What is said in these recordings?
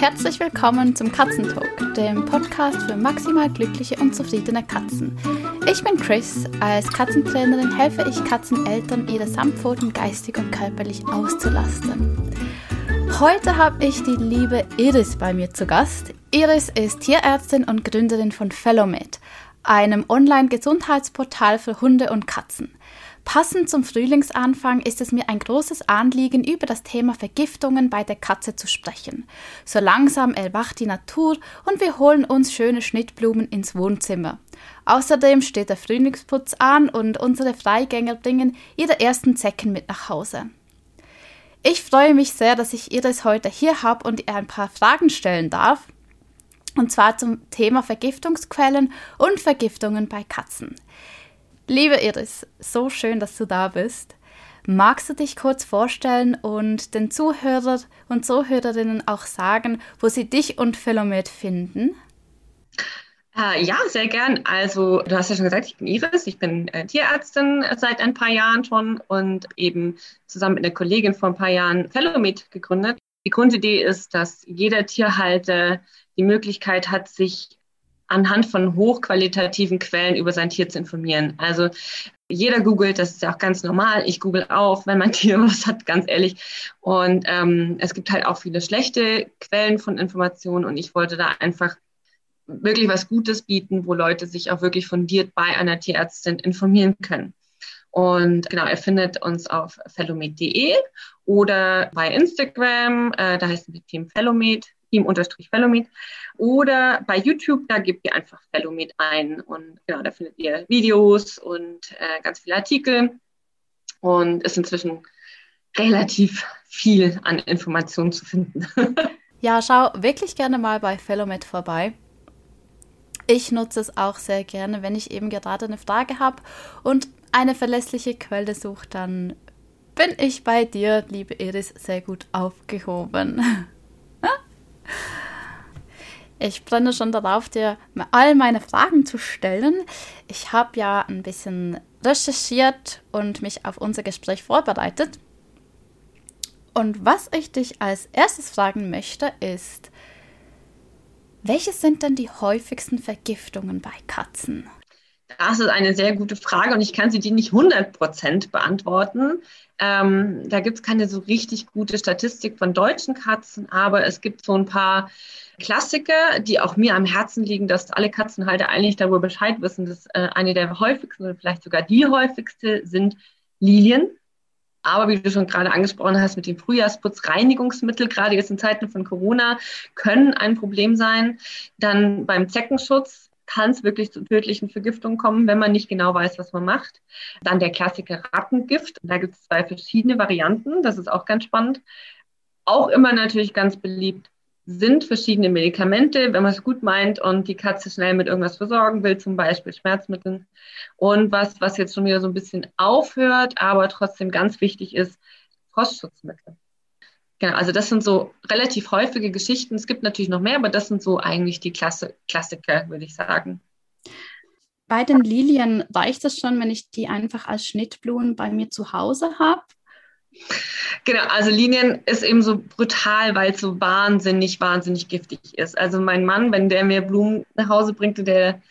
Herzlich willkommen zum Katzentalk, dem Podcast für maximal glückliche und zufriedene Katzen. Ich bin Chris. Als Katzentrainerin helfe ich Katzeneltern, ihre Samtpfoten geistig und körperlich auszulasten. Heute habe ich die liebe Iris bei mir zu Gast. Iris ist Tierärztin und Gründerin von Fellomed, einem Online-Gesundheitsportal für Hunde und Katzen. Passend zum Frühlingsanfang ist es mir ein großes Anliegen, über das Thema Vergiftungen bei der Katze zu sprechen. So langsam erwacht die Natur und wir holen uns schöne Schnittblumen ins Wohnzimmer. Außerdem steht der Frühlingsputz an und unsere Freigänger bringen ihre ersten Zecken mit nach Hause. Ich freue mich sehr, dass ich Iris heute hier habe und ihr ein paar Fragen stellen darf. Und zwar zum Thema Vergiftungsquellen und Vergiftungen bei Katzen. Liebe Iris, so schön, dass du da bist. Magst du dich kurz vorstellen und den Zuhörer und Zuhörerinnen auch sagen, wo sie dich und Philomet finden? Äh, ja, sehr gern. Also, du hast ja schon gesagt, ich bin Iris, ich bin äh, Tierärztin seit ein paar Jahren schon und eben zusammen mit einer Kollegin vor ein paar Jahren Fellomet gegründet. Die Grundidee ist, dass jeder Tierhalter die Möglichkeit hat, sich anhand von hochqualitativen Quellen über sein Tier zu informieren. Also jeder googelt, das ist ja auch ganz normal. Ich google auch, wenn mein Tier was hat, ganz ehrlich. Und ähm, es gibt halt auch viele schlechte Quellen von Informationen und ich wollte da einfach wirklich was Gutes bieten, wo Leute sich auch wirklich fundiert bei einer Tierärztin informieren können. Und genau, er findet uns auf fellomed.de oder bei Instagram, äh, da heißen wir Team Fellomed, Team-Fellomed. Oder bei YouTube, da gebt ihr einfach Fellomed ein. Und genau, da findet ihr Videos und äh, ganz viele Artikel. Und ist inzwischen relativ viel an Informationen zu finden. ja, schau wirklich gerne mal bei Fellomed vorbei. Ich nutze es auch sehr gerne, wenn ich eben gerade eine Frage habe und eine verlässliche Quelle suche, dann bin ich bei dir, liebe Iris, sehr gut aufgehoben. Ich brenne schon darauf, dir all meine Fragen zu stellen. Ich habe ja ein bisschen recherchiert und mich auf unser Gespräch vorbereitet. Und was ich dich als erstes fragen möchte, ist, welche sind denn die häufigsten Vergiftungen bei Katzen? Das ist eine sehr gute Frage und ich kann sie dir nicht 100% beantworten. Ähm, da gibt es keine so richtig gute Statistik von deutschen Katzen, aber es gibt so ein paar Klassiker, die auch mir am Herzen liegen, dass alle Katzenhalter eigentlich darüber Bescheid wissen, dass äh, eine der häufigsten oder vielleicht sogar die häufigste sind Lilien. Aber wie du schon gerade angesprochen hast, mit dem Frühjahrsputz, Reinigungsmittel, gerade jetzt in Zeiten von Corona, können ein Problem sein. Dann beim Zeckenschutz kann es wirklich zu tödlichen Vergiftungen kommen, wenn man nicht genau weiß, was man macht. Dann der Klassiker Rattengift. Da gibt es zwei verschiedene Varianten. Das ist auch ganz spannend. Auch immer natürlich ganz beliebt sind verschiedene Medikamente, wenn man es gut meint und die Katze schnell mit irgendwas versorgen will, zum Beispiel Schmerzmittel. Und was, was jetzt schon wieder so ein bisschen aufhört, aber trotzdem ganz wichtig ist, Frostschutzmittel. Genau, also das sind so relativ häufige Geschichten. Es gibt natürlich noch mehr, aber das sind so eigentlich die Klasse, Klassiker, würde ich sagen. Bei den Lilien reicht es schon, wenn ich die einfach als Schnittblumen bei mir zu Hause habe? Genau, also Linien ist eben so brutal, weil es so wahnsinnig, wahnsinnig giftig ist. Also mein Mann, wenn der mir Blumen nach Hause bringt, der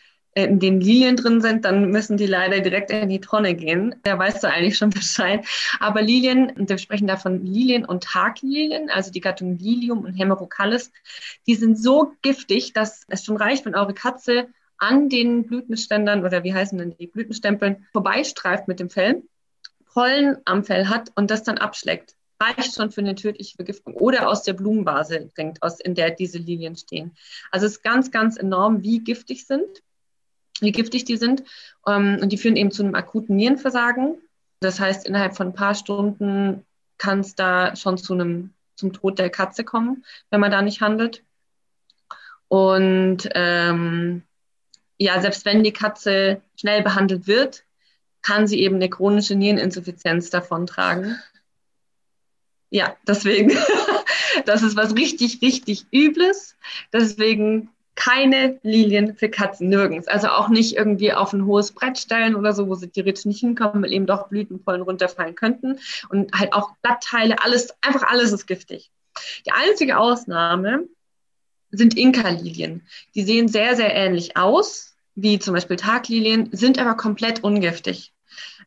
in den Lilien drin sind, dann müssen die leider direkt in die Tonne gehen. Da weißt du eigentlich schon Bescheid. Aber Lilien, wir sprechen da von Lilien und Taglilien, also die Gattung Lilium und Hemerocallis, die sind so giftig, dass es schon reicht, wenn eure Katze an den Blütenständern oder wie heißen denn die Blütenstempeln vorbeistreift mit dem Fell, Pollen am Fell hat und das dann abschlägt reicht schon für eine tödliche Vergiftung oder aus der Blumenvase trinkt, aus, in der diese Lilien stehen. Also es ist ganz, ganz enorm, wie giftig sind wie giftig die sind. Ähm, und die führen eben zu einem akuten Nierenversagen. Das heißt, innerhalb von ein paar Stunden kann es da schon zu einem, zum Tod der Katze kommen, wenn man da nicht handelt. Und ähm, ja, selbst wenn die Katze schnell behandelt wird, kann sie eben eine chronische Niereninsuffizienz davontragen. Ja, deswegen, das ist was richtig, richtig Übles. Deswegen keine Lilien für Katzen, nirgends. Also auch nicht irgendwie auf ein hohes Brett stellen oder so, wo sie theoretisch nicht hinkommen, weil eben doch Blütenpollen runterfallen könnten. Und halt auch Blattteile, alles, einfach alles ist giftig. Die einzige Ausnahme sind Inka-Lilien. Die sehen sehr, sehr ähnlich aus, wie zum Beispiel Taglilien, sind aber komplett ungiftig.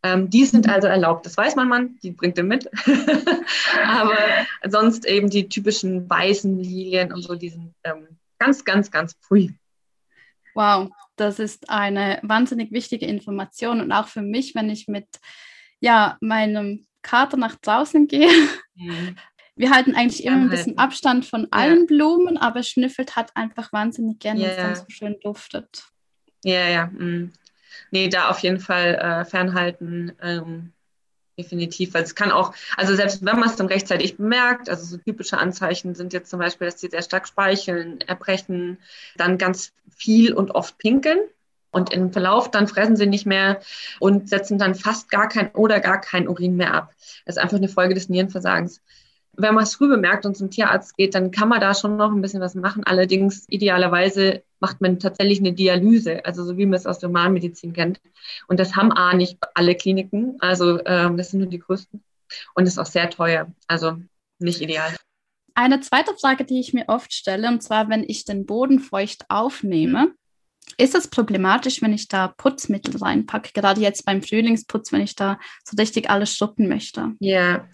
Ähm, die sind also erlaubt, das weiß man man, die bringt er mit. aber sonst eben die typischen weißen Lilien und so, die sind ähm, ganz, ganz, ganz pfui. Wow, das ist eine wahnsinnig wichtige Information und auch für mich, wenn ich mit ja, meinem Kater nach draußen gehe. Mhm. Wir halten eigentlich immer ein bisschen Abstand von allen ja. Blumen, aber schnüffelt hat einfach wahnsinnig gerne, es dann so schön duftet. Ja, ja. Mm. Nee, da auf jeden Fall äh, fernhalten. Ähm, definitiv, weil es kann auch, also selbst wenn man es dann rechtzeitig bemerkt, also so typische Anzeichen sind jetzt zum Beispiel, dass sie sehr stark speicheln, erbrechen, dann ganz viel und oft pinkeln. Und im Verlauf dann fressen sie nicht mehr und setzen dann fast gar kein oder gar kein Urin mehr ab. Das ist einfach eine Folge des Nierenversagens. Wenn man es früh bemerkt und zum Tierarzt geht, dann kann man da schon noch ein bisschen was machen. Allerdings idealerweise macht man tatsächlich eine Dialyse, also so wie man es aus der Humanmedizin kennt. Und das haben A nicht alle Kliniken, also ähm, das sind nur die größten. Und ist auch sehr teuer, also nicht ideal. Eine zweite Frage, die ich mir oft stelle, und zwar, wenn ich den Boden feucht aufnehme, ist es problematisch, wenn ich da Putzmittel reinpacke, gerade jetzt beim Frühlingsputz, wenn ich da so richtig alles schuppen möchte? Ja,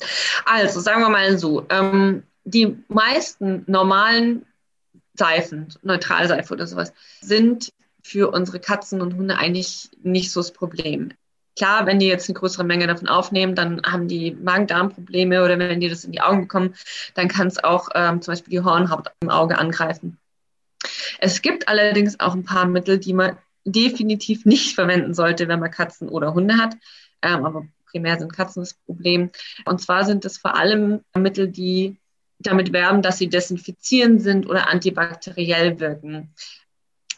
also sagen wir mal so, ähm, die meisten normalen Seifen, Neutralseife oder sowas, sind für unsere Katzen und Hunde eigentlich nicht so das Problem. Klar, wenn die jetzt eine größere Menge davon aufnehmen, dann haben die Magen-Darm-Probleme oder wenn die das in die Augen bekommen, dann kann es auch ähm, zum Beispiel die Hornhaut im Auge angreifen. Es gibt allerdings auch ein paar Mittel, die man definitiv nicht verwenden sollte, wenn man Katzen oder Hunde hat. Ähm, aber primär sind Katzen das Problem. Und zwar sind es vor allem Mittel, die damit werben, dass sie desinfizierend sind oder antibakteriell wirken.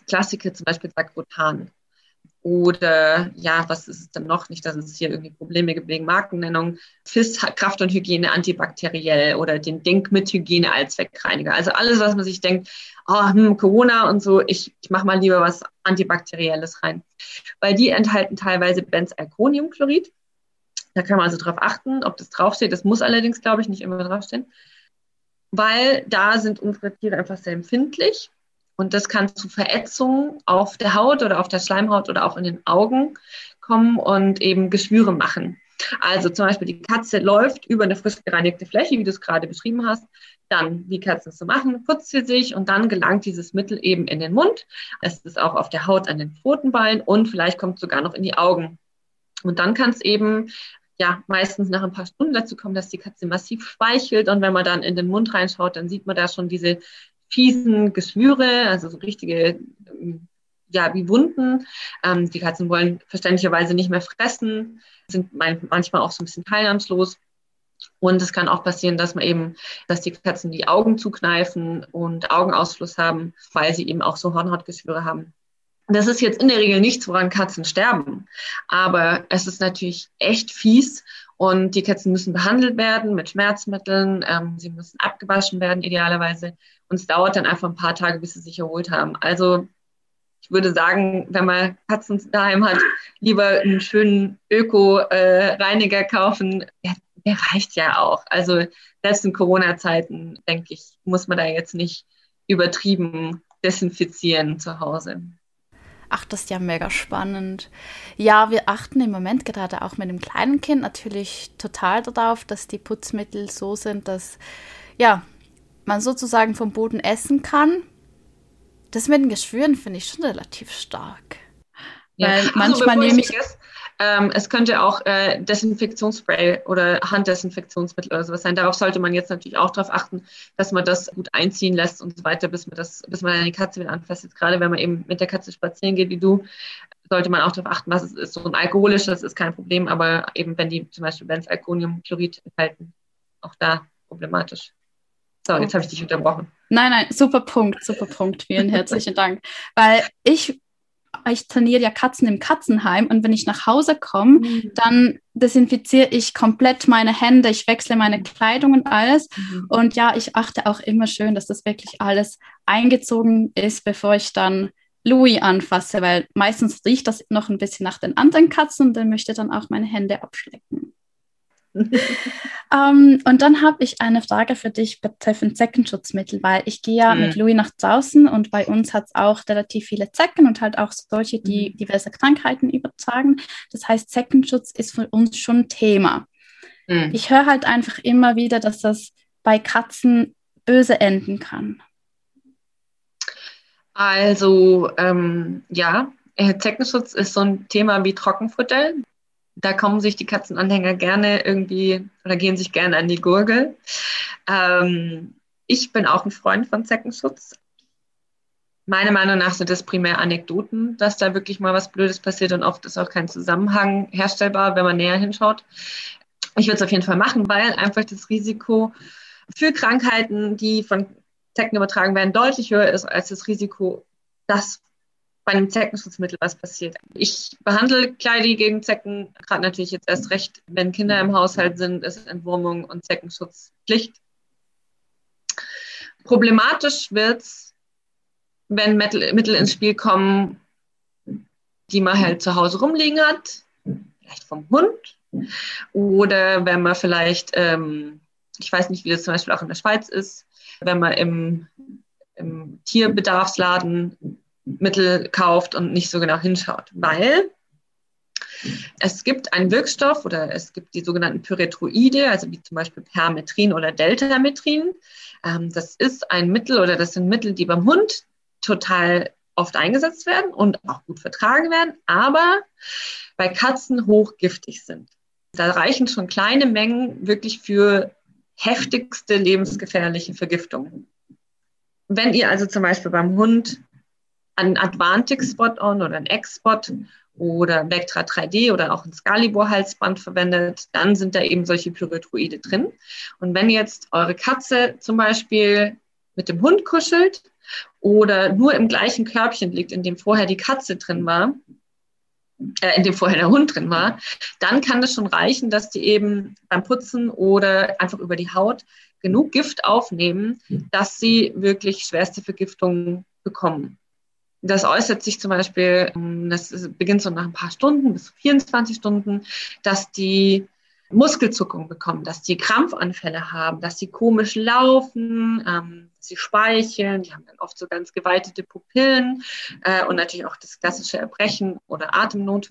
Klassiker zum Beispiel Sagrotan. Oder ja, was ist es denn noch? Nicht, dass es hier irgendwie Probleme gibt wegen Markennennung. FIS, Kraft und Hygiene antibakteriell oder den Denk mit Hygiene als Zweckreiniger. Also alles, was man sich denkt, oh, hm, Corona und so, ich, ich mache mal lieber was Antibakterielles rein. Weil die enthalten teilweise Benzalkoniumchlorid. Da kann man also drauf achten, ob das draufsteht. Das muss allerdings, glaube ich, nicht immer draufstehen. Weil da sind unsere Tiere einfach sehr empfindlich und das kann zu Verätzungen auf der Haut oder auf der Schleimhaut oder auch in den Augen kommen und eben Geschwüre machen. Also zum Beispiel die Katze läuft über eine frisch gereinigte Fläche, wie du es gerade beschrieben hast. Dann, wie Katzen es so machen, putzt sie sich und dann gelangt dieses Mittel eben in den Mund. Es ist auch auf der Haut an den Pfotenballen und vielleicht kommt es sogar noch in die Augen. Und dann kann es eben ja meistens nach ein paar Stunden dazu kommen, dass die Katze massiv speichelt. Und wenn man dann in den Mund reinschaut, dann sieht man da schon diese fiesen Geschwüre, also so richtige, ähm, ja, wie Wunden. Ähm, die Katzen wollen verständlicherweise nicht mehr fressen, sind manchmal auch so ein bisschen teilnahmslos. Und es kann auch passieren, dass man eben, dass die Katzen die Augen zukneifen und Augenausfluss haben, weil sie eben auch so Hornhautgeschwüre haben. Das ist jetzt in der Regel nichts, woran Katzen sterben. Aber es ist natürlich echt fies und die Katzen müssen behandelt werden mit Schmerzmitteln. Ähm, sie müssen abgewaschen werden, idealerweise. Und es dauert dann einfach ein paar Tage, bis sie sich erholt haben. Also ich würde sagen, wenn man Katzen daheim hat, lieber einen schönen Öko-Reiniger kaufen. Der, der reicht ja auch. Also selbst in Corona-Zeiten, denke ich, muss man da jetzt nicht übertrieben desinfizieren zu Hause. Ach, das ist ja mega spannend. Ja, wir achten im Moment gerade auch mit dem kleinen Kind natürlich total darauf, dass die Putzmittel so sind, dass ja, man sozusagen vom Boden essen kann. Das mit den Geschwüren finde ich schon relativ stark. Ja. Weil also, manchmal nehme ich. Vergesse, ähm, es könnte auch äh, Desinfektionsspray oder Handdesinfektionsmittel oder sowas sein. Darauf sollte man jetzt natürlich auch darauf achten, dass man das gut einziehen lässt und so weiter, bis man das, bis man eine Katze wieder anfasst. Jetzt gerade wenn man eben mit der Katze spazieren geht wie du, sollte man auch darauf achten, was es ist. So ein alkoholisches ist kein Problem, aber eben wenn die zum Beispiel Benzalkoniumchlorid enthalten, auch da problematisch. So, jetzt habe ich dich unterbrochen. Nein, nein, super Punkt, super Punkt. Vielen herzlichen Dank. Weil ich ich trainiere ja Katzen im Katzenheim und wenn ich nach Hause komme, mhm. dann desinfiziere ich komplett meine Hände, ich wechsle meine Kleidung und alles. Mhm. Und ja, ich achte auch immer schön, dass das wirklich alles eingezogen ist, bevor ich dann Louis anfasse, weil meistens riecht das noch ein bisschen nach den anderen Katzen und dann möchte dann auch meine Hände abschlecken. ähm, und dann habe ich eine Frage für dich betreffend Zeckenschutzmittel, weil ich gehe ja mhm. mit Louis nach draußen und bei uns hat es auch relativ viele Zecken und halt auch solche, die mhm. diverse Krankheiten übertragen. Das heißt, Zeckenschutz ist für uns schon Thema. Mhm. Ich höre halt einfach immer wieder, dass das bei Katzen böse enden kann. Also ähm, ja, Zeckenschutz ist so ein Thema wie Trockenfutter da kommen sich die Katzenanhänger gerne irgendwie oder gehen sich gerne an die Gurgel. Ähm, ich bin auch ein Freund von Zeckenschutz. Meiner Meinung nach sind das primär Anekdoten, dass da wirklich mal was Blödes passiert und oft ist auch kein Zusammenhang herstellbar, wenn man näher hinschaut. Ich würde es auf jeden Fall machen, weil einfach das Risiko für Krankheiten, die von Zecken übertragen werden, deutlich höher ist als das Risiko, dass bei einem Zeckenschutzmittel was passiert. Ich behandle Kleidi gegen Zecken, gerade natürlich jetzt erst recht, wenn Kinder im Haushalt sind, ist Entwurmung und Zeckenschutz Pflicht. Problematisch wird es, wenn Mittel ins Spiel kommen, die man halt zu Hause rumliegen hat, vielleicht vom Hund oder wenn man vielleicht, ähm, ich weiß nicht, wie das zum Beispiel auch in der Schweiz ist, wenn man im, im Tierbedarfsladen Mittel kauft und nicht so genau hinschaut, weil es gibt einen Wirkstoff oder es gibt die sogenannten Pyrethroide, also wie zum Beispiel Permetrin oder Deltametrin. Ähm, das ist ein Mittel oder das sind Mittel, die beim Hund total oft eingesetzt werden und auch gut vertragen werden, aber bei Katzen hochgiftig sind. Da reichen schon kleine Mengen wirklich für heftigste lebensgefährliche Vergiftungen. Wenn ihr also zum Beispiel beim Hund einen Advantix Spot-On oder ein X-Spot oder Vectra 3D oder auch ein Scalibur-Halsband verwendet, dann sind da eben solche Pyrethroide drin. Und wenn jetzt eure Katze zum Beispiel mit dem Hund kuschelt oder nur im gleichen Körbchen liegt, in dem vorher die Katze drin war, äh, in dem vorher der Hund drin war, dann kann es schon reichen, dass die eben beim Putzen oder einfach über die Haut genug Gift aufnehmen, dass sie wirklich schwerste Vergiftungen bekommen. Das äußert sich zum Beispiel, ähm, das beginnt so nach ein paar Stunden bis 24 Stunden, dass die Muskelzuckung bekommen, dass die Krampfanfälle haben, dass sie komisch laufen, ähm, sie speicheln, die haben dann oft so ganz geweitete Pupillen äh, und natürlich auch das klassische Erbrechen oder Atemnot.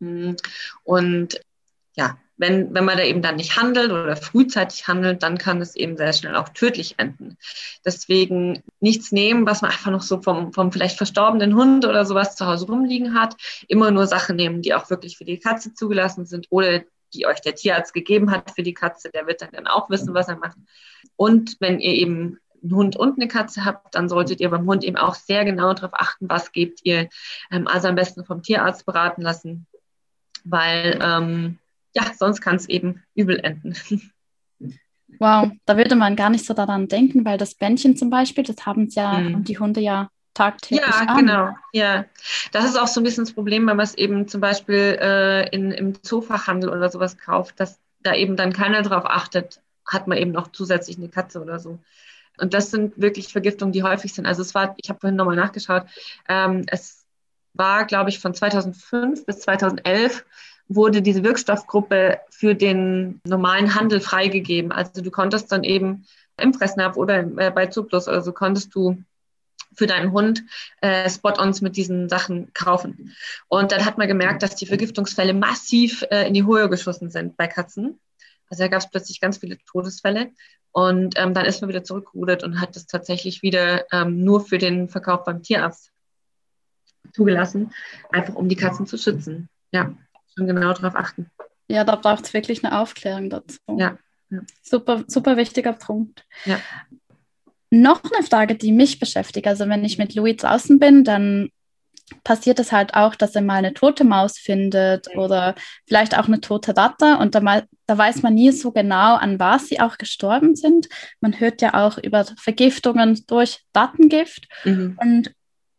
Hm. Und ja, wenn, wenn man da eben dann nicht handelt oder frühzeitig handelt, dann kann es eben sehr schnell auch tödlich enden. Deswegen nichts nehmen, was man einfach noch so vom, vom vielleicht verstorbenen Hund oder sowas zu Hause rumliegen hat. Immer nur Sachen nehmen, die auch wirklich für die Katze zugelassen sind oder die euch der Tierarzt gegeben hat für die Katze. Der wird dann auch wissen, was er macht. Und wenn ihr eben einen Hund und eine Katze habt, dann solltet ihr beim Hund eben auch sehr genau darauf achten, was gebt ihr. Ähm, also am besten vom Tierarzt beraten lassen, weil ähm, ja, sonst kann es eben übel enden. Wow, da würde man gar nicht so daran denken, weil das Bändchen zum Beispiel, das haben ja mhm. die Hunde ja tagtäglich Ja, an. genau. Ja, das ist auch so ein bisschen das Problem, wenn man es eben zum Beispiel äh, in, im Zoofachhandel oder sowas kauft, dass da eben dann keiner drauf achtet, hat man eben noch zusätzlich eine Katze oder so. Und das sind wirklich Vergiftungen, die häufig sind. Also es war, ich habe vorhin nochmal nachgeschaut, ähm, es war, glaube ich, von 2005 bis 2011 wurde diese Wirkstoffgruppe für den normalen Handel freigegeben. Also du konntest dann eben im Fressnapf oder äh, bei Zuplus oder so konntest du für deinen Hund äh, Spot-ons mit diesen Sachen kaufen. Und dann hat man gemerkt, dass die Vergiftungsfälle massiv äh, in die Höhe geschossen sind bei Katzen. Also da gab es plötzlich ganz viele Todesfälle. Und ähm, dann ist man wieder zurückgerudert und hat das tatsächlich wieder ähm, nur für den Verkauf beim Tierarzt zugelassen, einfach um die Katzen zu schützen. Ja schon genau darauf achten. Ja, da braucht es wirklich eine Aufklärung dazu. Ja. ja. Super, super wichtiger Punkt. Ja. Noch eine Frage, die mich beschäftigt. Also wenn ich mit Louis draußen bin, dann passiert es halt auch, dass er mal eine tote Maus findet oder vielleicht auch eine tote Ratte und da, da, weiß man nie so genau, an was sie auch gestorben sind. Man hört ja auch über Vergiftungen durch Rattengift mhm. und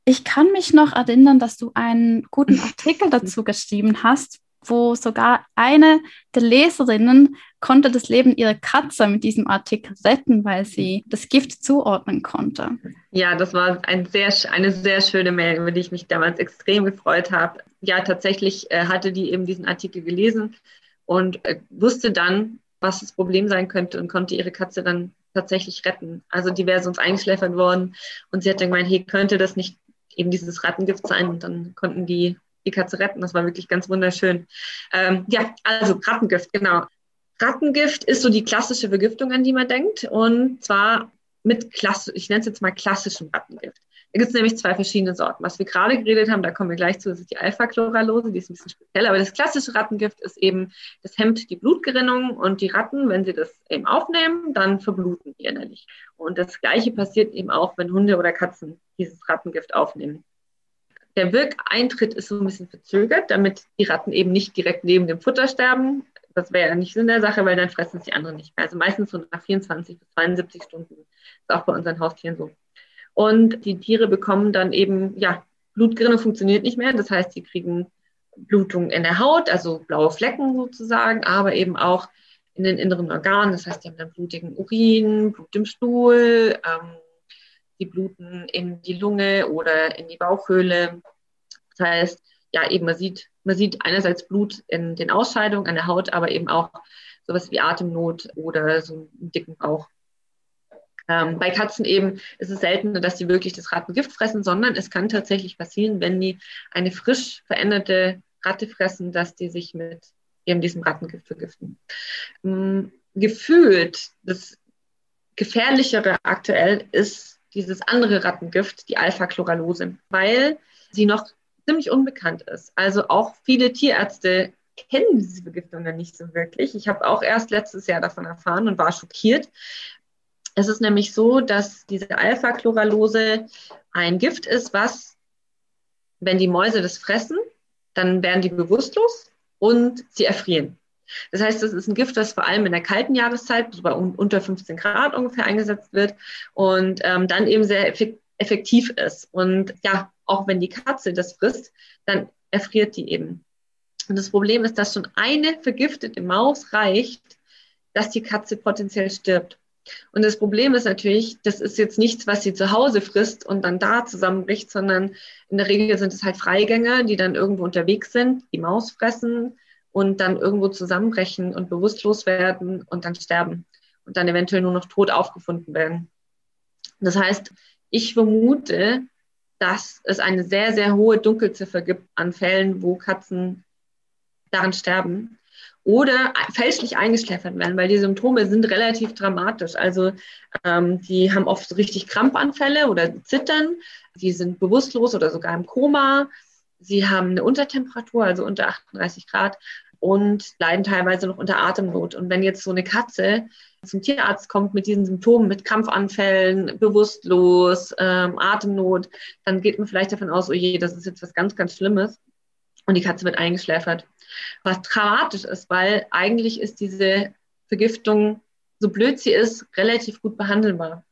ich kann mich noch erinnern, dass du einen guten Artikel dazu geschrieben hast, wo sogar eine der Leserinnen konnte das Leben ihrer Katze mit diesem Artikel retten, weil sie das Gift zuordnen konnte. Ja, das war ein sehr, eine sehr schöne Mail, über die ich mich damals extrem gefreut habe. Ja, tatsächlich äh, hatte die eben diesen Artikel gelesen und äh, wusste dann, was das Problem sein könnte und konnte ihre Katze dann tatsächlich retten. Also die wäre sonst eingeschläfert worden und sie hat dann gemeint, hey, könnte das nicht eben dieses Rattengift sein? Und dann konnten die die Katze retten. Das war wirklich ganz wunderschön. Ähm, ja, also Rattengift, genau. Rattengift ist so die klassische Vergiftung, an die man denkt. Und zwar mit klassisch, ich nenne es jetzt mal klassischem Rattengift. Da gibt es nämlich zwei verschiedene Sorten. Was wir gerade geredet haben, da kommen wir gleich zu, das ist die Alpha-Chloralose, die ist ein bisschen speziell, aber das klassische Rattengift ist eben, das hemmt die Blutgerinnung und die Ratten, wenn sie das eben aufnehmen, dann verbluten die innerlich. Und das Gleiche passiert eben auch, wenn Hunde oder Katzen dieses Rattengift aufnehmen. Der Wirkeintritt ist so ein bisschen verzögert, damit die Ratten eben nicht direkt neben dem Futter sterben. Das wäre ja nicht Sinn der Sache, weil dann fressen es die anderen nicht mehr. Also meistens so nach 24 bis 72 Stunden. Das ist auch bei unseren Haustieren so. Und die Tiere bekommen dann eben, ja, Blutgerinnung funktioniert nicht mehr. Das heißt, sie kriegen Blutung in der Haut, also blaue Flecken sozusagen, aber eben auch in den inneren Organen. Das heißt, die haben dann blutigen Urin, Blut im Stuhl, ähm, die bluten in die Lunge oder in die Bauchhöhle. Das heißt, ja, eben man sieht, man sieht einerseits Blut in den Ausscheidungen an der Haut, aber eben auch sowas wie Atemnot oder so einen dicken Bauch. Ähm, bei Katzen eben ist es seltener, dass sie wirklich das Rattengift fressen, sondern es kann tatsächlich passieren, wenn die eine frisch veränderte Ratte fressen, dass die sich mit eben diesem Rattengift vergiften. Ähm, gefühlt, das Gefährlichere aktuell ist dieses andere Rattengift, die Alpha-Chloralose, weil sie noch ziemlich unbekannt ist. Also auch viele Tierärzte kennen diese Vergiftungen nicht so wirklich. Ich habe auch erst letztes Jahr davon erfahren und war schockiert, es ist nämlich so, dass diese Alpha-Chloralose ein Gift ist, was, wenn die Mäuse das fressen, dann werden die bewusstlos und sie erfrieren. Das heißt, das ist ein Gift, das vor allem in der kalten Jahreszeit, so bei unter 15 Grad ungefähr eingesetzt wird und ähm, dann eben sehr effektiv ist. Und ja, auch wenn die Katze das frisst, dann erfriert die eben. Und das Problem ist, dass schon eine vergiftete Maus reicht, dass die Katze potenziell stirbt. Und das Problem ist natürlich, das ist jetzt nichts, was sie zu Hause frisst und dann da zusammenbricht, sondern in der Regel sind es halt Freigänger, die dann irgendwo unterwegs sind, die Maus fressen und dann irgendwo zusammenbrechen und bewusstlos werden und dann sterben und dann eventuell nur noch tot aufgefunden werden. Das heißt, ich vermute, dass es eine sehr, sehr hohe Dunkelziffer gibt an Fällen, wo Katzen daran sterben oder fälschlich eingeschläfert werden, weil die Symptome sind relativ dramatisch. Also ähm, die haben oft richtig Krampfanfälle oder Zittern, die sind bewusstlos oder sogar im Koma, sie haben eine Untertemperatur, also unter 38 Grad und leiden teilweise noch unter Atemnot. Und wenn jetzt so eine Katze zum Tierarzt kommt mit diesen Symptomen, mit Krampfanfällen, bewusstlos, ähm, Atemnot, dann geht man vielleicht davon aus, oh je, das ist jetzt was ganz, ganz Schlimmes. Und die Katze wird eingeschläfert was dramatisch ist, weil eigentlich ist diese Vergiftung, so blöd sie ist, relativ gut behandelbar.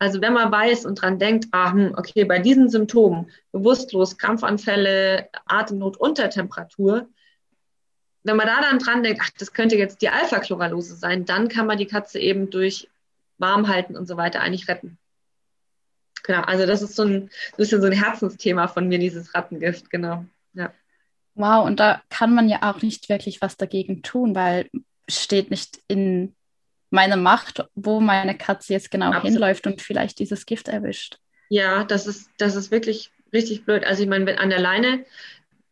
Also wenn man weiß und dran denkt, ah, hm, okay, bei diesen Symptomen, bewusstlos, Krampfanfälle, Atemnot, Untertemperatur, wenn man da dann dran denkt, ach, das könnte jetzt die Alpha-Chloralose sein, dann kann man die Katze eben durch Warmhalten und so weiter eigentlich retten. Genau, also das ist so ein, bisschen so ein Herzensthema von mir, dieses Rattengift, genau. Ja. Wow, und da kann man ja auch nicht wirklich was dagegen tun, weil steht nicht in meiner Macht, wo meine Katze jetzt genau Absolut. hinläuft und vielleicht dieses Gift erwischt. Ja, das ist, das ist wirklich richtig blöd. Also ich meine, wenn an der Leine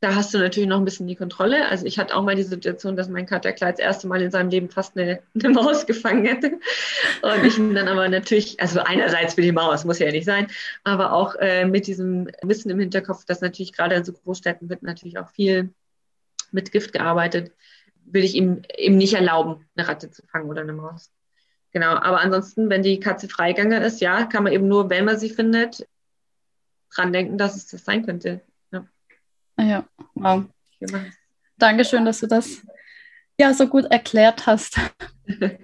da hast du natürlich noch ein bisschen die Kontrolle. Also ich hatte auch mal die Situation, dass mein Kater Kleid das erste Mal in seinem Leben fast eine, eine Maus gefangen hätte. Und ich dann aber natürlich, also einerseits für die Maus, muss ja nicht sein, aber auch äh, mit diesem Wissen im Hinterkopf, dass natürlich gerade in so Großstädten wird natürlich auch viel mit Gift gearbeitet, will ich ihm eben nicht erlauben, eine Ratte zu fangen oder eine Maus. Genau, aber ansonsten, wenn die Katze Freiganger ist, ja, kann man eben nur, wenn man sie findet, dran denken, dass es das sein könnte. Ja, wow. Dankeschön, dass du das ja so gut erklärt hast.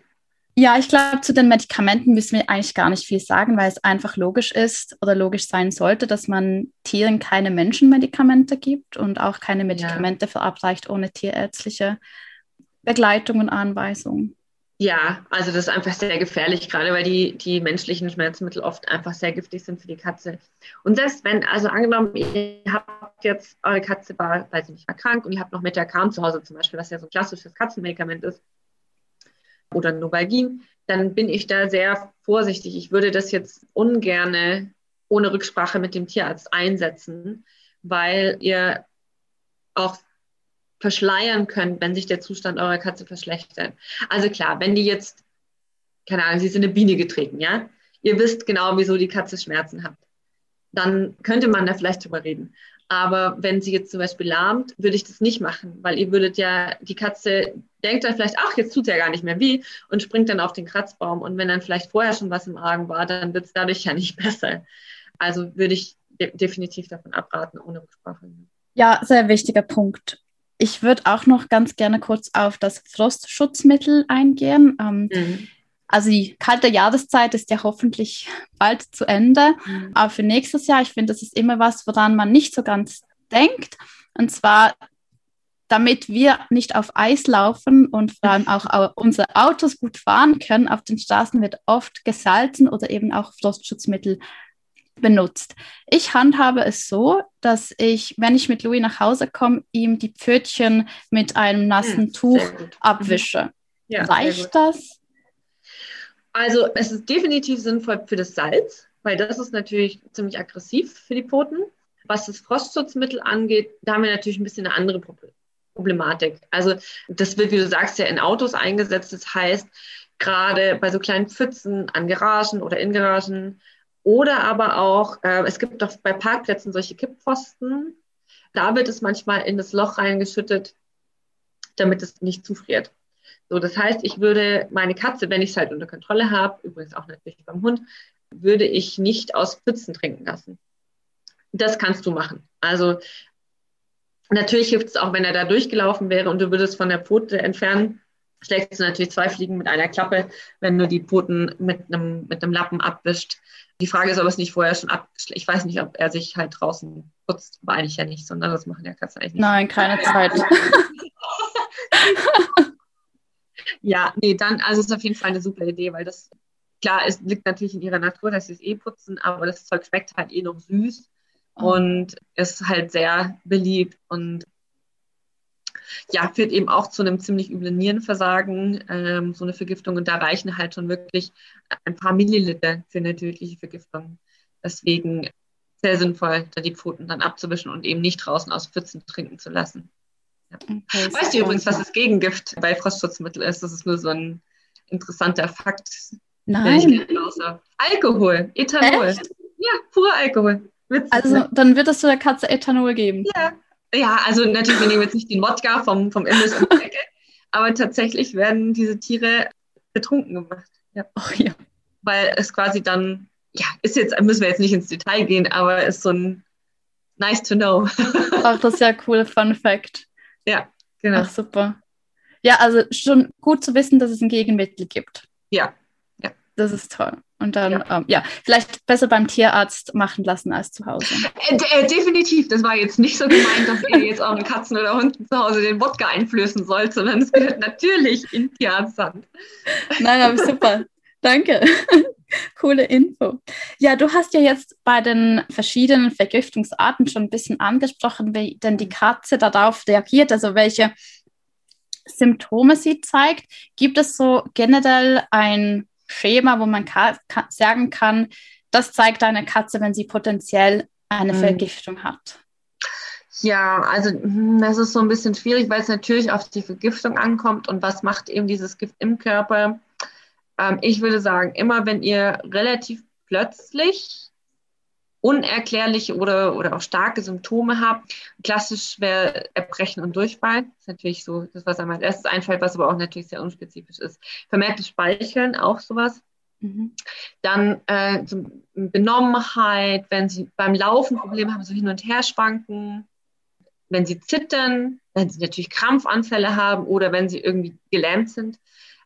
ja, ich glaube, zu den Medikamenten müssen wir eigentlich gar nicht viel sagen, weil es einfach logisch ist oder logisch sein sollte, dass man Tieren keine Menschenmedikamente gibt und auch keine Medikamente ja. verabreicht ohne tierärztliche Begleitung und Anweisung. Ja, also das ist einfach sehr gefährlich, gerade weil die, die menschlichen Schmerzmittel oft einfach sehr giftig sind für die Katze. Und selbst wenn, also angenommen, ihr habt jetzt, eure Katze war, weiß ich nicht, war krank und ihr habt noch Metacam zu Hause zum Beispiel, was ja so ein klassisches Katzenmedikament ist, oder Novalgin, dann bin ich da sehr vorsichtig. Ich würde das jetzt ungerne ohne Rücksprache mit dem Tierarzt einsetzen, weil ihr auch verschleiern könnt, wenn sich der Zustand eurer Katze verschlechtert. Also klar, wenn die jetzt, keine Ahnung, sie ist in eine Biene getreten, ja, ihr wisst genau, wieso die Katze Schmerzen hat, dann könnte man da vielleicht drüber reden. Aber wenn sie jetzt zum Beispiel lahmt, würde ich das nicht machen, weil ihr würdet ja, die Katze denkt dann vielleicht, ach, jetzt tut es ja gar nicht mehr weh und springt dann auf den Kratzbaum. Und wenn dann vielleicht vorher schon was im Argen war, dann wird es dadurch ja nicht besser. Also würde ich de definitiv davon abraten, ohne Rücksprache. Ja, sehr wichtiger Punkt. Ich würde auch noch ganz gerne kurz auf das Frostschutzmittel eingehen. Ähm, mhm. Also die kalte Jahreszeit ist ja hoffentlich bald zu Ende. Mhm. Aber für nächstes Jahr, ich finde, das ist immer was, woran man nicht so ganz denkt. Und zwar, damit wir nicht auf Eis laufen und vor allem auch unsere Autos gut fahren können, auf den Straßen wird oft gesalzen oder eben auch Frostschutzmittel benutzt. Ich handhabe es so, dass ich, wenn ich mit Louis nach Hause komme, ihm die Pfötchen mit einem nassen hm, Tuch abwische. Ja, Reicht das? Also es ist definitiv sinnvoll für das Salz, weil das ist natürlich ziemlich aggressiv für die Pfoten. Was das Frostschutzmittel angeht, da haben wir natürlich ein bisschen eine andere Problematik. Also das wird, wie du sagst, ja in Autos eingesetzt. Das heißt, gerade bei so kleinen Pfützen an Garagen oder in Garagen oder aber auch, äh, es gibt doch bei Parkplätzen solche Kipppfosten. Da wird es manchmal in das Loch reingeschüttet, damit es nicht zufriert. So, das heißt, ich würde meine Katze, wenn ich es halt unter Kontrolle habe, übrigens auch natürlich beim Hund, würde ich nicht aus Pfützen trinken lassen. Das kannst du machen. Also natürlich hilft es auch, wenn er da durchgelaufen wäre und du würdest von der Pfote entfernen, schlägst du natürlich zwei Fliegen mit einer Klappe, wenn du die Pfoten mit einem, mit einem Lappen abwischt. Die Frage ist, ob es nicht vorher schon abgeschleckt Ich weiß nicht, ob er sich halt draußen putzt, aber eigentlich ja nicht, sondern das machen ja Katzen eigentlich nicht. Nein, keine Zeit. ja, nee, dann, also es ist auf jeden Fall eine super Idee, weil das, klar, es liegt natürlich in ihrer Natur, dass sie es eh putzen, aber das Zeug schmeckt halt eh noch süß oh. und ist halt sehr beliebt und ja, führt eben auch zu einem ziemlich üblen Nierenversagen, ähm, so eine Vergiftung. Und da reichen halt schon wirklich ein paar Milliliter für eine tödliche Vergiftung. Deswegen sehr sinnvoll, da die Pfoten dann abzuwischen und eben nicht draußen aus Pfützen trinken zu lassen. Ja. Okay, weißt du übrigens, was das Gegengift bei Frostschutzmittel ist? Das ist nur so ein interessanter Fakt. Nein. Alkohol, Ethanol. Echt? Ja, purer Alkohol. Witzig, also ne? dann wird es zu der Katze Ethanol geben. Ja, ja, also natürlich, wir nehmen jetzt nicht den Wodka vom, vom Imbiss um die Ecke, aber tatsächlich werden diese Tiere betrunken gemacht. Ja. Oh, ja. Weil es quasi dann, ja, ist jetzt, müssen wir jetzt nicht ins Detail gehen, aber ist so ein nice to know. Ach, das ist ja cool Fun Fact. Ja, genau. Ach, super. Ja, also schon gut zu wissen, dass es ein Gegenmittel gibt. Ja, ja. Das ist toll. Und dann, ja. Ähm, ja. vielleicht besser beim Tierarzt machen lassen als zu Hause. Äh, äh, definitiv. Das war jetzt nicht so gemeint, dass ihr jetzt euren Katzen oder Hunden zu Hause den Wodka einflößen sollt, sondern es gehört natürlich in Tierarzthand. Nein, aber super. Danke. Coole Info. Ja, du hast ja jetzt bei den verschiedenen Vergiftungsarten schon ein bisschen angesprochen, wie denn die Katze darauf reagiert, also welche Symptome sie zeigt. Gibt es so generell ein Schema, wo man ka ka sagen kann, das zeigt eine Katze, wenn sie potenziell eine mhm. Vergiftung hat? Ja, also hm, das ist so ein bisschen schwierig, weil es natürlich auf die Vergiftung ankommt und was macht eben dieses Gift im Körper. Ähm, ich würde sagen, immer wenn ihr relativ plötzlich unerklärliche oder, oder auch starke Symptome habt. Klassisch wäre Erbrechen und Durchfall. Das ist natürlich so, das, was einem als erstes einfällt, was aber auch natürlich sehr unspezifisch ist. Vermehrtes Speicheln, auch sowas. Mhm. Dann äh, so Benommenheit, wenn sie beim Laufen Probleme haben, so hin und her schwanken, wenn sie zittern, wenn sie natürlich Krampfanfälle haben oder wenn sie irgendwie gelähmt sind.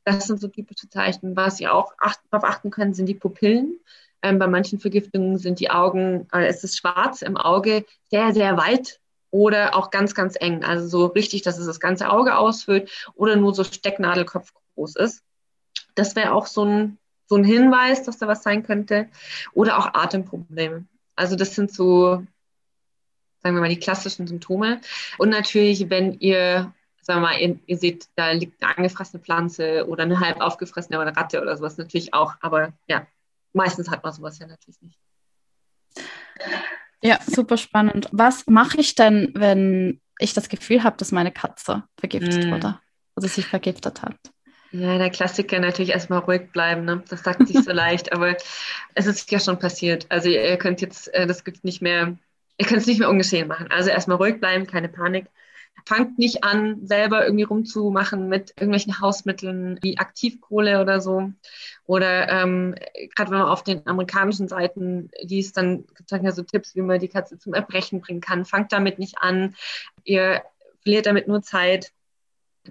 Das sind so typische Zeichen. Was sie auch acht, darauf achten können, sind die Pupillen. Ähm, bei manchen Vergiftungen sind die Augen, äh, es ist schwarz im Auge, sehr, sehr weit oder auch ganz, ganz eng. Also so richtig, dass es das ganze Auge ausfüllt oder nur so Stecknadelkopf groß ist. Das wäre auch so ein, so ein Hinweis, dass da was sein könnte. Oder auch Atemprobleme. Also das sind so sagen wir mal, die klassischen Symptome. Und natürlich, wenn ihr, sagen wir mal, ihr, ihr seht, da liegt eine angefressene Pflanze oder eine halb aufgefressene oder eine Ratte oder sowas natürlich auch. Aber ja, meistens hat man sowas ja natürlich nicht. Ja, super spannend. Was mache ich denn, wenn ich das Gefühl habe, dass meine Katze vergiftet mm. wurde oder sich vergiftet hat? Ja, der Klassiker natürlich erstmal ruhig bleiben. Ne? Das sagt sich so leicht, aber es ist ja schon passiert. Also ihr könnt jetzt äh, das gibt nicht mehr, ihr könnt es nicht mehr ungeschehen machen. Also erstmal ruhig bleiben, keine Panik. Fangt nicht an, selber irgendwie rumzumachen mit irgendwelchen Hausmitteln wie Aktivkohle oder so. Oder ähm, gerade wenn man auf den amerikanischen Seiten liest, dann gibt es ja so Tipps, wie man die Katze zum Erbrechen bringen kann. Fangt damit nicht an. Ihr verliert damit nur Zeit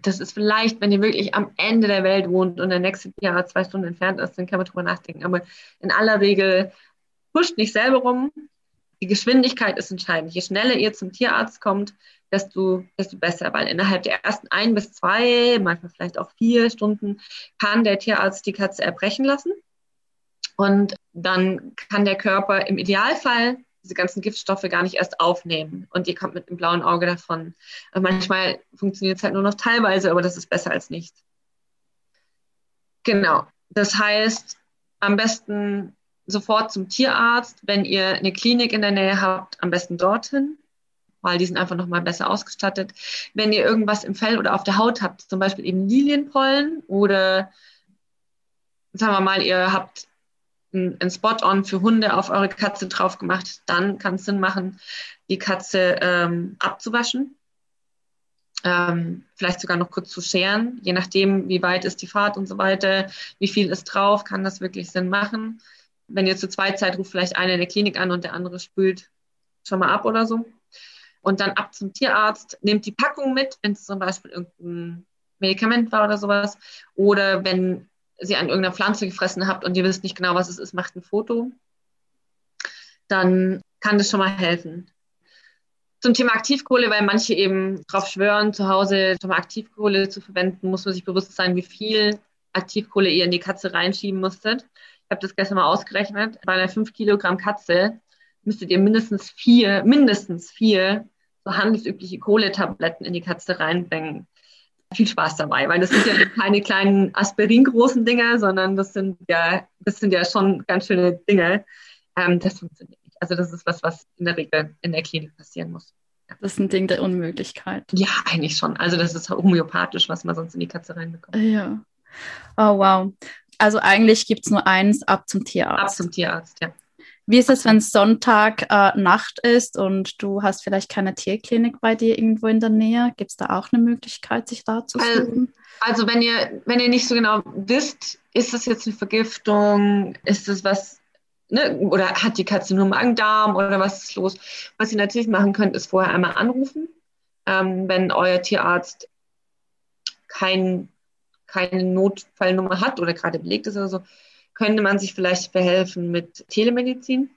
das ist vielleicht, wenn ihr wirklich am Ende der Welt wohnt und der nächste Jahr zwei Stunden entfernt ist, dann kann man drüber nachdenken. Aber in aller Regel pusht nicht selber rum. Die Geschwindigkeit ist entscheidend. Je schneller ihr zum Tierarzt kommt, desto, desto besser, weil innerhalb der ersten ein bis zwei, manchmal vielleicht auch vier Stunden, kann der Tierarzt die Katze erbrechen lassen. Und dann kann der Körper im Idealfall diese ganzen Giftstoffe gar nicht erst aufnehmen und ihr kommt mit dem blauen Auge davon. Und manchmal funktioniert es halt nur noch teilweise, aber das ist besser als nichts. Genau. Das heißt, am besten sofort zum Tierarzt. Wenn ihr eine Klinik in der Nähe habt, am besten dorthin, weil die sind einfach nochmal besser ausgestattet. Wenn ihr irgendwas im Fell oder auf der Haut habt, zum Beispiel eben Lilienpollen oder sagen wir mal, ihr habt ein Spot-on für Hunde auf eure Katze drauf gemacht, dann kann es Sinn machen, die Katze ähm, abzuwaschen. Ähm, vielleicht sogar noch kurz zu scheren, je nachdem, wie weit ist die Fahrt und so weiter, wie viel ist drauf, kann das wirklich Sinn machen. Wenn ihr zu zweit seid, ruft vielleicht einer in der Klinik an und der andere spült schon mal ab oder so. Und dann ab zum Tierarzt, nehmt die Packung mit, wenn es zum Beispiel irgendein Medikament war oder sowas. Oder wenn sie an irgendeiner Pflanze gefressen habt und ihr wisst nicht genau, was es ist, macht ein Foto, dann kann das schon mal helfen. Zum Thema Aktivkohle, weil manche eben darauf schwören, zu Hause schon mal Aktivkohle zu verwenden, muss man sich bewusst sein, wie viel Aktivkohle ihr in die Katze reinschieben musstet. Ich habe das gestern mal ausgerechnet. Bei einer 5 Kilogramm Katze müsstet ihr mindestens vier, mindestens vier so handelsübliche Kohletabletten in die Katze reinbringen viel Spaß dabei, weil das sind ja keine kleinen Aspirin-großen Dinger, sondern das sind ja, das sind ja schon ganz schöne Dinge. Ähm, das funktioniert nicht. Also das ist was, was in der Regel in der Klinik passieren muss. Das ist ein Ding der Unmöglichkeit. Ja, eigentlich schon. Also das ist homöopathisch, was man sonst in die Katze reinbekommt. Ja. Oh, wow. Also eigentlich gibt es nur eins ab zum Tierarzt. Ab zum Tierarzt, ja. Wie ist es, wenn es Sonntag äh, Nacht ist und du hast vielleicht keine Tierklinik bei dir irgendwo in der Nähe? Gibt es da auch eine Möglichkeit, sich da zu suchen? Also, also wenn ihr, wenn ihr nicht so genau wisst, ist das jetzt eine Vergiftung, ist das was, ne, oder hat die Katze nur Magen-Darm oder was ist los? Was ihr natürlich machen könnt, ist vorher einmal anrufen. Ähm, wenn euer Tierarzt kein, keine Notfallnummer hat oder gerade belegt ist oder so, könnte man sich vielleicht behelfen mit Telemedizin.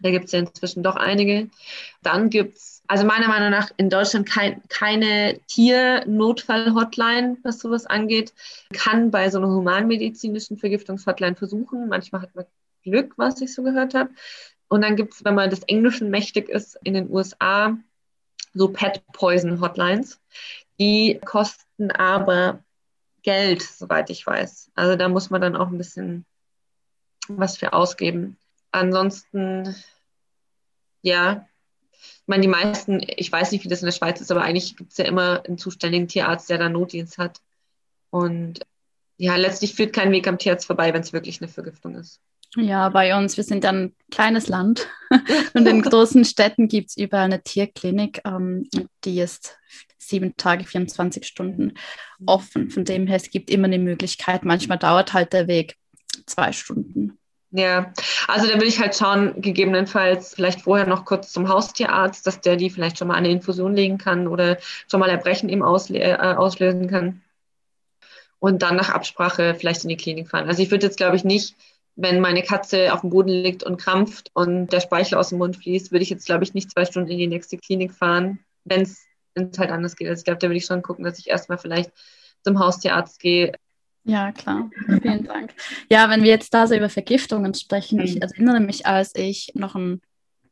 Da gibt es ja inzwischen doch einige. Dann gibt es, also meiner Meinung nach, in Deutschland kein, keine Tiernotfall-Hotline, was sowas angeht. Kann bei so einer humanmedizinischen Vergiftungshotline versuchen. Manchmal hat man Glück, was ich so gehört habe. Und dann gibt es, wenn man des Englischen mächtig ist, in den USA so Pet Poison Hotlines. Die kosten aber Geld, soweit ich weiß. Also da muss man dann auch ein bisschen was für ausgeben. Ansonsten, ja, ich meine, die meisten, ich weiß nicht, wie das in der Schweiz ist, aber eigentlich gibt es ja immer einen zuständigen Tierarzt, der da Notdienst hat. Und ja, letztlich führt kein Weg am Tierarzt vorbei, wenn es wirklich eine Vergiftung ist. Ja, bei uns, wir sind ein kleines Land und in großen Städten gibt es überall eine Tierklinik, ähm, die ist sieben Tage, 24 Stunden offen. Von dem her, es gibt immer eine Möglichkeit. Manchmal dauert halt der Weg zwei Stunden. Ja, also da will ich halt schauen, gegebenenfalls vielleicht vorher noch kurz zum Haustierarzt, dass der die vielleicht schon mal eine Infusion legen kann oder schon mal Erbrechen eben äh, auslösen kann. Und dann nach Absprache vielleicht in die Klinik fahren. Also ich würde jetzt, glaube ich, nicht, wenn meine Katze auf dem Boden liegt und krampft und der Speichel aus dem Mund fließt, würde ich jetzt, glaube ich, nicht zwei Stunden in die nächste Klinik fahren, wenn es halt anders geht. Also ich glaube, da würde ich schon gucken, dass ich erstmal vielleicht zum Haustierarzt gehe, ja, klar. Vielen Dank. Ja, wenn wir jetzt da so über Vergiftungen sprechen, mhm. ich erinnere mich, als ich noch ein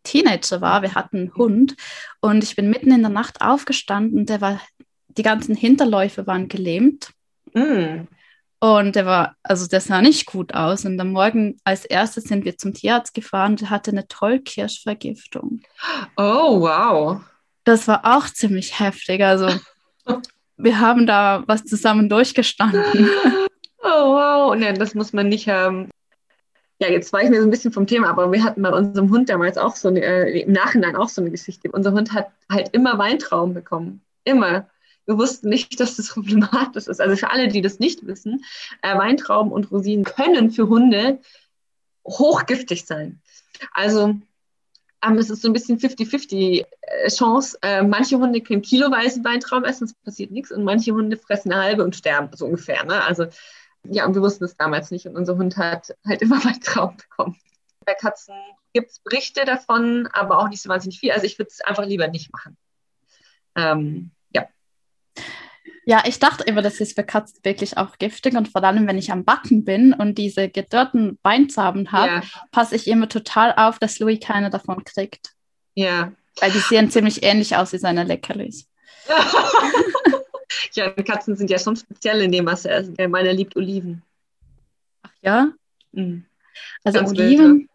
Teenager war. Wir hatten einen Hund und ich bin mitten in der Nacht aufgestanden der war, die ganzen Hinterläufe waren gelähmt. Mm. Und der war, also der sah nicht gut aus. Und am Morgen als erstes sind wir zum Tierarzt gefahren, der hatte eine Tollkirschvergiftung. Oh, wow. Das war auch ziemlich heftig. Also wir haben da was zusammen durchgestanden. Oh, wow. Nee, das muss man nicht haben. Ja, jetzt war ich mir so ein bisschen vom Thema, aber wir hatten bei unserem Hund damals auch so eine, äh, im Nachhinein auch so eine Geschichte. Unser Hund hat halt immer Weintrauben bekommen. Immer. Wir wussten nicht, dass das problematisch ist. Also für alle, die das nicht wissen, äh, Weintrauben und Rosinen können für Hunde hochgiftig sein. Also ähm, es ist so ein bisschen 50-50 äh, Chance. Äh, manche Hunde können kiloweise Weintrauben essen, es passiert nichts. Und manche Hunde fressen eine halbe und sterben, so ungefähr. Ne? Also ja, und wir wussten es damals nicht. Und unser Hund hat halt immer Weintrauben bekommen. Bei Katzen gibt es Berichte davon, aber auch nicht so wahnsinnig viel. Also ich würde es einfach lieber nicht machen. Ähm, ja. Ja, ich dachte immer, das ist für Katzen wirklich auch giftig und vor allem, wenn ich am Backen bin und diese gedörrten Weinsamen habe, ja. passe ich immer total auf, dass Louis keine davon kriegt. Ja. Weil die sehen ziemlich ähnlich aus wie seine Leckerlis. ja, Katzen sind ja schon speziell in dem, was sie essen. Meiner liebt Oliven. Ach ja? Mhm. Also Ganz Oliven, wild,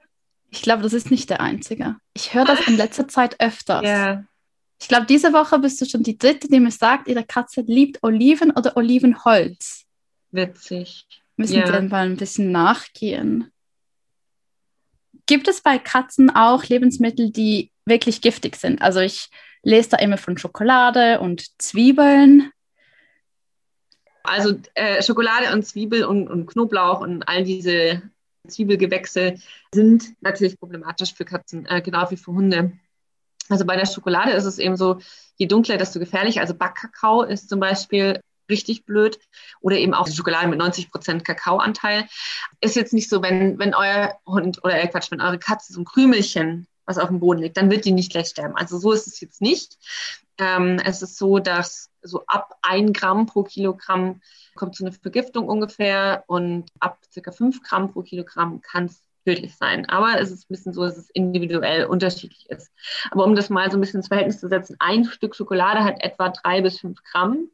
ich glaube, das ist nicht der einzige. Ich höre das in letzter Zeit öfters. Ja. Ich glaube, diese Woche bist du schon die dritte, die mir sagt, ihre Katze liebt Oliven oder Olivenholz. Witzig. Müssen ja. wir mal ein bisschen nachgehen. Gibt es bei Katzen auch Lebensmittel, die wirklich giftig sind? Also ich lese da immer von Schokolade und Zwiebeln. Also äh, Schokolade und Zwiebel und, und Knoblauch und all diese Zwiebelgewächse sind natürlich problematisch für Katzen, äh, genau wie für Hunde. Also bei der Schokolade ist es eben so, je dunkler, desto gefährlicher. Also Backkakao ist zum Beispiel richtig blöd. Oder eben auch Schokolade mit 90 Prozent Kakaoanteil. Ist jetzt nicht so, wenn, wenn euer Hund oder äh, Quatsch, wenn eure Katze so ein Krümelchen, was auf dem Boden liegt, dann wird die nicht gleich sterben. Also so ist es jetzt nicht. Ähm, es ist so, dass so ab ein Gramm pro Kilogramm kommt so eine Vergiftung ungefähr und ab circa fünf Gramm pro Kilogramm kann es tödlich sein. Aber es ist ein bisschen so, dass es individuell unterschiedlich ist. Aber um das mal so ein bisschen ins Verhältnis zu setzen, ein Stück Schokolade hat etwa drei bis fünf Gramm.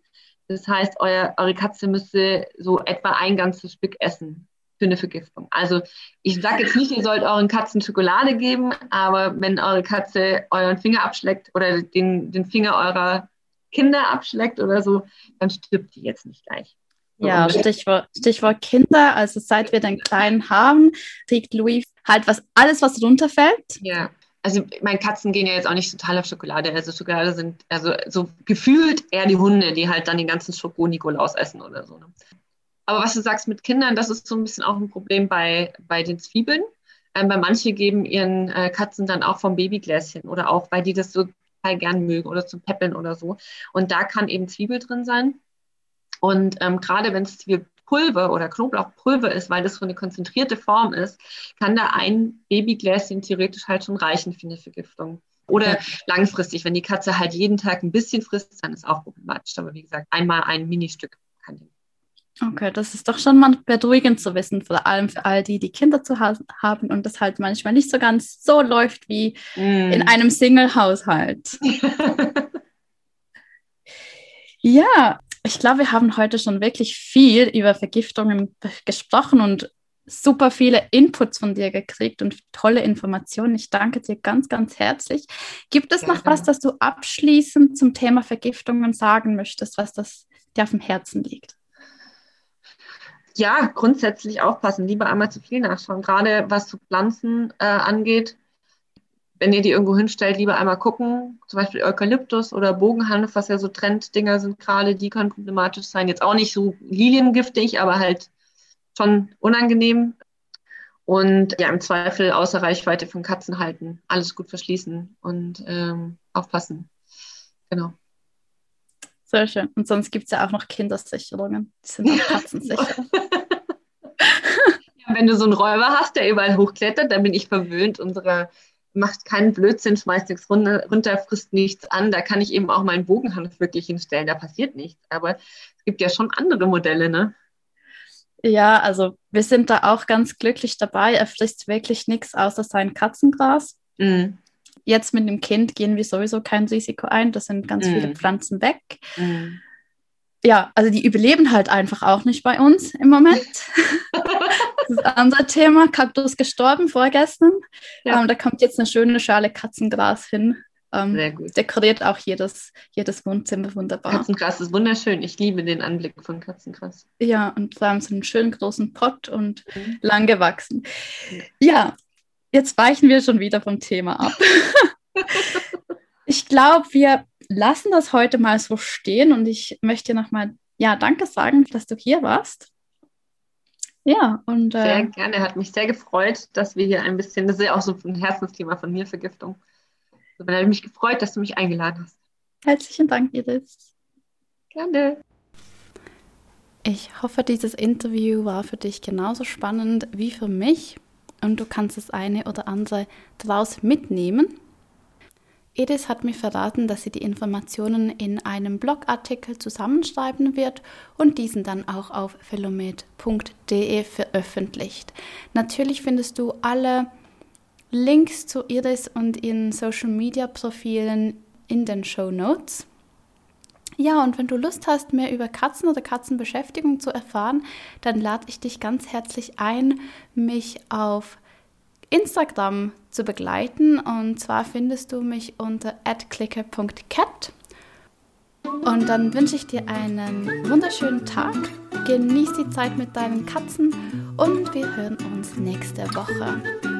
Das heißt, euer, eure Katze müsste so etwa ein ganzes Stück essen für eine Vergiftung. Also ich sage jetzt nicht, ihr sollt euren Katzen Schokolade geben, aber wenn eure Katze euren Finger abschleckt oder den, den Finger eurer Kinder abschleckt oder so, dann stirbt die jetzt nicht gleich. Ja, Stichwort, Stichwort Kinder. Also seit wir den Kleinen haben, kriegt Louis halt was, alles, was runterfällt. Ja. Also meine Katzen gehen ja jetzt auch nicht total auf Schokolade. Also Schokolade sind also so gefühlt eher die Hunde, die halt dann den ganzen Schoko-Nikolaus essen oder so. Ne? Aber was du sagst mit Kindern, das ist so ein bisschen auch ein Problem bei, bei den Zwiebeln. Ähm, weil manche geben ihren äh, Katzen dann auch vom Babygläschen oder auch, weil die das so total gern mögen oder zum Peppeln oder so. Und da kann eben Zwiebel drin sein. Und ähm, gerade wenn es Pulver oder Knoblauchpulver ist, weil das so eine konzentrierte Form ist, kann da ein Babygläschen theoretisch halt schon reichen für eine Vergiftung. Oder langfristig, wenn die Katze halt jeden Tag ein bisschen frisst, dann ist auch problematisch. Aber wie gesagt, einmal ein Ministück kann die. Okay, das ist doch schon mal beruhigend zu wissen, vor allem für all die, die Kinder zu ha haben und das halt manchmal nicht so ganz so läuft wie mm. in einem Single-Haushalt. ja, ich glaube, wir haben heute schon wirklich viel über Vergiftungen gesprochen und super viele Inputs von dir gekriegt und tolle Informationen. Ich danke dir ganz, ganz herzlich. Gibt es ja, noch was, das du abschließend zum Thema Vergiftungen sagen möchtest, was das dir auf dem Herzen liegt? Ja, grundsätzlich aufpassen, lieber einmal zu viel nachschauen, gerade was zu Pflanzen äh, angeht wenn ihr die irgendwo hinstellt, lieber einmal gucken. Zum Beispiel Eukalyptus oder Bogenhanf, was ja so Trenddinger sind gerade, die können problematisch sein. Jetzt auch nicht so liliengiftig, aber halt schon unangenehm. Und ja, im Zweifel außer Reichweite von Katzen halten. Alles gut verschließen und ähm, aufpassen. Genau. Sehr schön. Und sonst gibt es ja auch noch Kindersicherungen. Die sind auch katzensicher. Wenn du so einen Räuber hast, der überall hochklettert, dann bin ich verwöhnt. Unsere macht keinen Blödsinn, schmeißt nichts runter, runter, frisst nichts an. Da kann ich eben auch meinen Bogenhanf wirklich hinstellen. Da passiert nichts. Aber es gibt ja schon andere Modelle, ne? Ja, also wir sind da auch ganz glücklich dabei. Er frisst wirklich nichts außer sein Katzengras. Mhm. jetzt mit dem Kind gehen wir sowieso kein Risiko ein. Da sind ganz mm. viele Pflanzen weg. Mm. Ja, also die überleben halt einfach auch nicht bei uns im Moment. das ist unser Thema. Kaktus gestorben vorgestern. Ja. Ähm, da kommt jetzt eine schöne Schale Katzengras hin. Ähm, Sehr gut. Dekoriert auch jedes, jedes Wohnzimmer wunderbar. Katzengras ist wunderschön. Ich liebe den Anblick von Katzengras. Ja, und wir haben so einen schönen großen Pott und mhm. lang gewachsen. Ja, jetzt weichen wir schon wieder vom Thema ab. ich glaube, wir lassen das heute mal so stehen und ich möchte nochmal ja, danke sagen, dass du hier warst. Ja, und. Äh, sehr gerne, hat mich sehr gefreut, dass wir hier ein bisschen, das ist ja auch so ein Herzensthema von mir, Vergiftung. Also, hat mich gefreut, dass du mich eingeladen hast. Herzlichen Dank, Iris. Gerne. Ich hoffe, dieses Interview war für dich genauso spannend wie für mich und du kannst das eine oder andere daraus mitnehmen. Edith hat mir verraten, dass sie die Informationen in einem Blogartikel zusammenschreiben wird und diesen dann auch auf philomet.de veröffentlicht. Natürlich findest du alle Links zu Iris und ihren Social Media Profilen in den Show Notes. Ja, und wenn du Lust hast, mehr über Katzen oder Katzenbeschäftigung zu erfahren, dann lade ich dich ganz herzlich ein, mich auf Instagram zu begleiten. Und zwar findest du mich unter adclicker.cat. Und dann wünsche ich dir einen wunderschönen Tag. Genieß die Zeit mit deinen Katzen und wir hören uns nächste Woche.